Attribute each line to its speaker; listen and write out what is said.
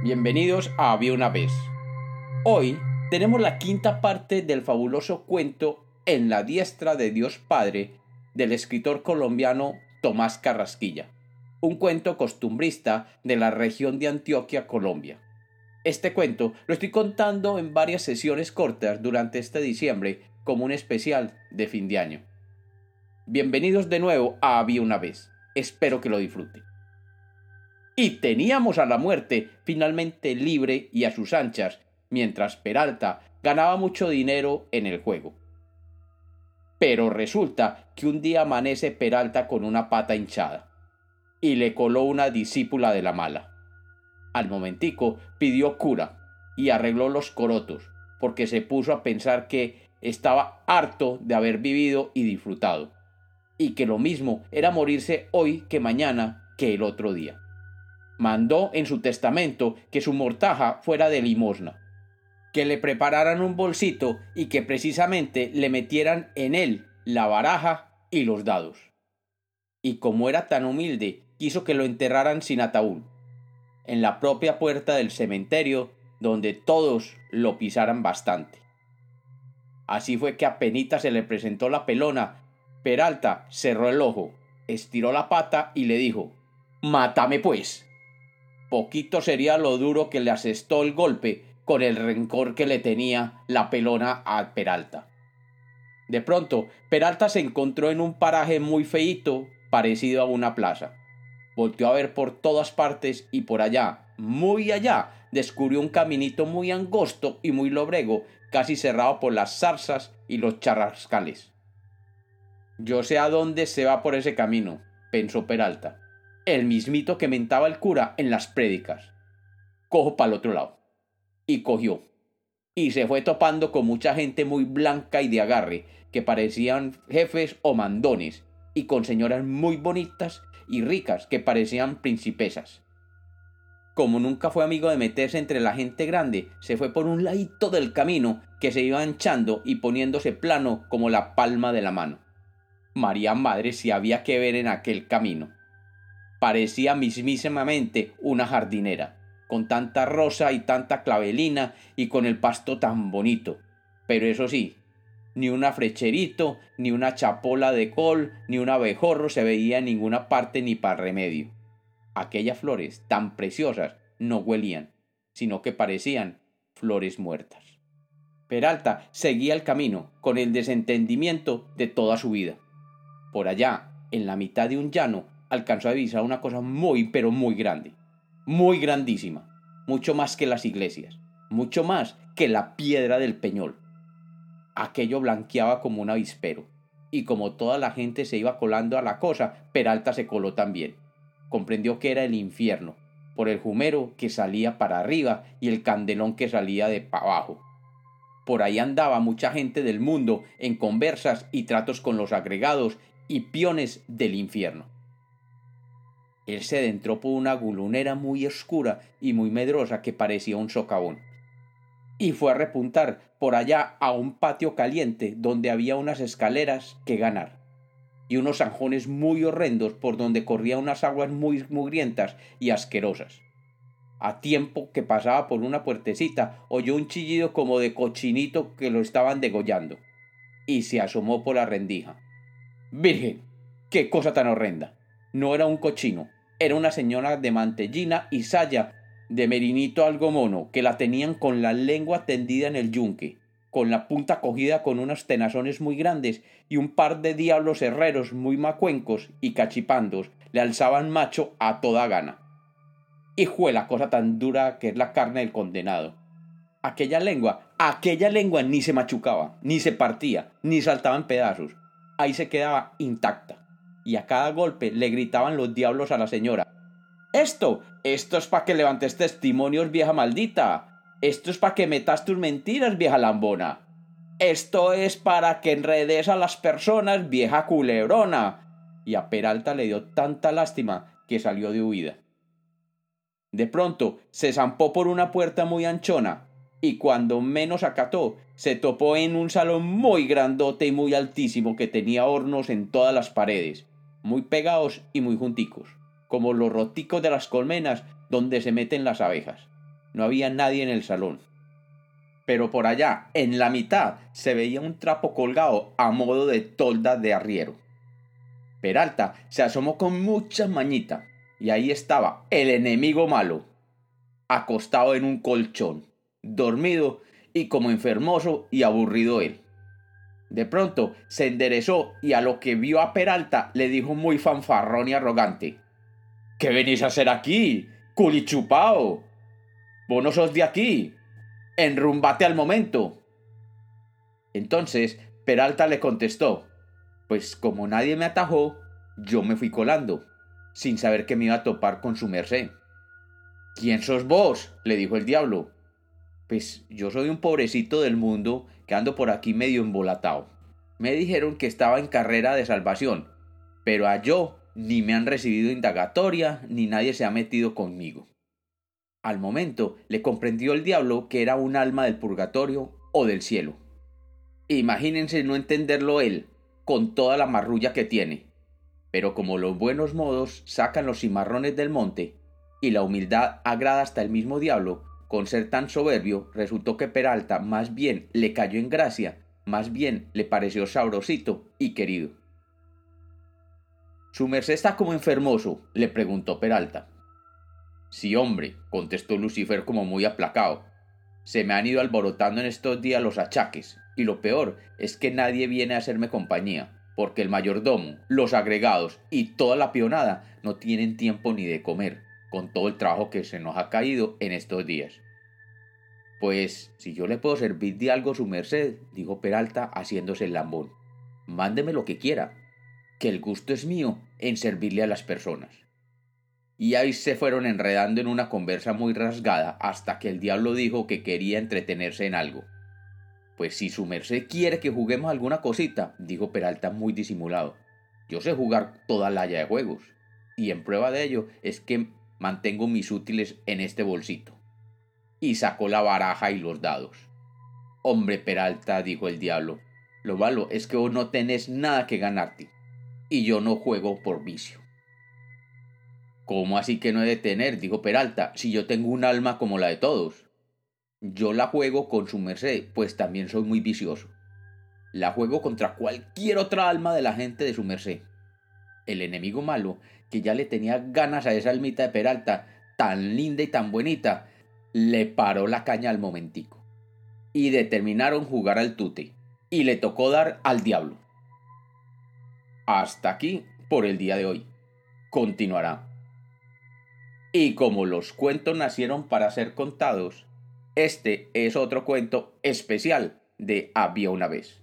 Speaker 1: Bienvenidos a Había una vez. Hoy tenemos la quinta parte del fabuloso cuento En la diestra de Dios Padre del escritor colombiano Tomás Carrasquilla, un cuento costumbrista de la región de Antioquia, Colombia. Este cuento lo estoy contando en varias sesiones cortas durante este diciembre como un especial de fin de año. Bienvenidos de nuevo a Había una vez. Espero que lo disfruten y teníamos a la muerte finalmente libre y a sus anchas, mientras Peralta ganaba mucho dinero en el juego. Pero resulta que un día amanece Peralta con una pata hinchada, y le coló una discípula de la mala. Al momentico pidió cura y arregló los corotos, porque se puso a pensar que estaba harto de haber vivido y disfrutado, y que lo mismo era morirse hoy que mañana que el otro día mandó en su testamento que su mortaja fuera de limosna, que le prepararan un bolsito y que precisamente le metieran en él la baraja y los dados. Y como era tan humilde, quiso que lo enterraran sin ataúd, en la propia puerta del cementerio, donde todos lo pisaran bastante. Así fue que apenas se le presentó la pelona, Peralta cerró el ojo, estiró la pata y le dijo Mátame pues poquito sería lo duro que le asestó el golpe con el rencor que le tenía la pelona a Peralta. De pronto, Peralta se encontró en un paraje muy feíto, parecido a una plaza. Volteó a ver por todas partes y por allá, muy allá, descubrió un caminito muy angosto y muy lobrego, casi cerrado por las zarzas y los charrascales. Yo sé a dónde se va por ese camino, pensó Peralta el mismito que mentaba el cura en las prédicas. Cojo para el otro lado. Y cogió. Y se fue topando con mucha gente muy blanca y de agarre, que parecían jefes o mandones, y con señoras muy bonitas y ricas que parecían principesas. Como nunca fue amigo de meterse entre la gente grande, se fue por un ladito del camino que se iba anchando y poniéndose plano como la palma de la mano. María Madre si había que ver en aquel camino parecía mismísimamente una jardinera, con tanta rosa y tanta clavelina y con el pasto tan bonito. Pero eso sí, ni un afrecherito, ni una chapola de col, ni un abejorro se veía en ninguna parte ni para remedio. Aquellas flores tan preciosas no huelían, sino que parecían flores muertas. Peralta seguía el camino con el desentendimiento de toda su vida. Por allá, en la mitad de un llano, alcanzó a divisar una cosa muy, pero muy grande, muy grandísima, mucho más que las iglesias, mucho más que la piedra del peñol. Aquello blanqueaba como un avispero, y como toda la gente se iba colando a la cosa, Peralta se coló también. Comprendió que era el infierno, por el jumero que salía para arriba y el candelón que salía de para abajo. Por ahí andaba mucha gente del mundo en conversas y tratos con los agregados y piones del infierno. Él se adentró por una gulunera muy oscura y muy medrosa que parecía un socavón. Y fue a repuntar por allá a un patio caliente donde había unas escaleras que ganar y unos zanjones muy horrendos por donde corrían unas aguas muy mugrientas y asquerosas. A tiempo que pasaba por una puertecita, oyó un chillido como de cochinito que lo estaban degollando, y se asomó por la rendija. Virgen, qué cosa tan horrenda. No era un cochino, era una señora de mantellina y saya, de merinito algo mono, que la tenían con la lengua tendida en el yunque, con la punta cogida con unos tenazones muy grandes y un par de diablos herreros muy macuencos y cachipandos le alzaban macho a toda gana. Fue la cosa tan dura que es la carne del condenado. Aquella lengua, aquella lengua ni se machucaba, ni se partía, ni saltaba en pedazos. Ahí se quedaba intacta y a cada golpe le gritaban los diablos a la señora. Esto, esto es para que levantes testimonios, vieja maldita. Esto es para que metas tus mentiras, vieja lambona. Esto es para que enredes a las personas, vieja culebrona. Y a Peralta le dio tanta lástima que salió de huida. De pronto se zampó por una puerta muy anchona, y cuando menos acató, se topó en un salón muy grandote y muy altísimo que tenía hornos en todas las paredes, muy pegados y muy junticos, como los roticos de las colmenas donde se meten las abejas. no había nadie en el salón. Pero por allá, en la mitad, se veía un trapo colgado a modo de tolda de arriero. Peralta se asomó con mucha mañita, y ahí estaba el enemigo malo, acostado en un colchón, dormido y como enfermoso y aburrido él. De pronto se enderezó y a lo que vio a Peralta le dijo muy fanfarrón y arrogante. ¿Qué venís a hacer aquí? ¡Culichupao! Vos no sos de aquí. Enrumbate al momento. Entonces Peralta le contestó. Pues como nadie me atajó, yo me fui colando, sin saber que me iba a topar con su merced. ¿Quién sos vos? le dijo el diablo. Pues yo soy un pobrecito del mundo que ando por aquí medio embolatado. Me dijeron que estaba en carrera de salvación, pero a yo ni me han recibido indagatoria ni nadie se ha metido conmigo. Al momento le comprendió el diablo que era un alma del purgatorio o del cielo. Imagínense no entenderlo él, con toda la marrulla que tiene. Pero como los buenos modos sacan los cimarrones del monte, y la humildad agrada hasta el mismo diablo, con ser tan soberbio, resultó que Peralta más bien le cayó en gracia, más bien le pareció sabrosito y querido. ¿Su merced está como enfermoso? le preguntó Peralta. Sí, hombre, contestó Lucifer como muy aplacado. Se me han ido alborotando en estos días los achaques, y lo peor es que nadie viene a hacerme compañía, porque el mayordomo, los agregados y toda la pionada no tienen tiempo ni de comer con todo el trabajo que se nos ha caído en estos días. Pues si yo le puedo servir de algo su merced, dijo Peralta haciéndose el lambón, mándeme lo que quiera, que el gusto es mío en servirle a las personas. Y ahí se fueron enredando en una conversa muy rasgada hasta que el diablo dijo que quería entretenerse en algo. Pues si su merced quiere que juguemos alguna cosita, dijo Peralta muy disimulado. Yo sé jugar toda la haya de juegos. Y en prueba de ello es que mantengo mis útiles en este bolsito. Y sacó la baraja y los dados. Hombre Peralta, dijo el diablo, lo malo es que vos no tenés nada que ganarte, y yo no juego por vicio. ¿Cómo así que no he de tener? dijo Peralta, si yo tengo un alma como la de todos. Yo la juego con su merced, pues también soy muy vicioso. La juego contra cualquier otra alma de la gente de su merced. El enemigo malo que ya le tenía ganas a esa almita de Peralta, tan linda y tan bonita, le paró la caña al momentico. Y determinaron jugar al tute, y le tocó dar al diablo. Hasta aquí por el día de hoy. Continuará. Y como los cuentos nacieron para ser contados, este es otro cuento especial de Había una vez.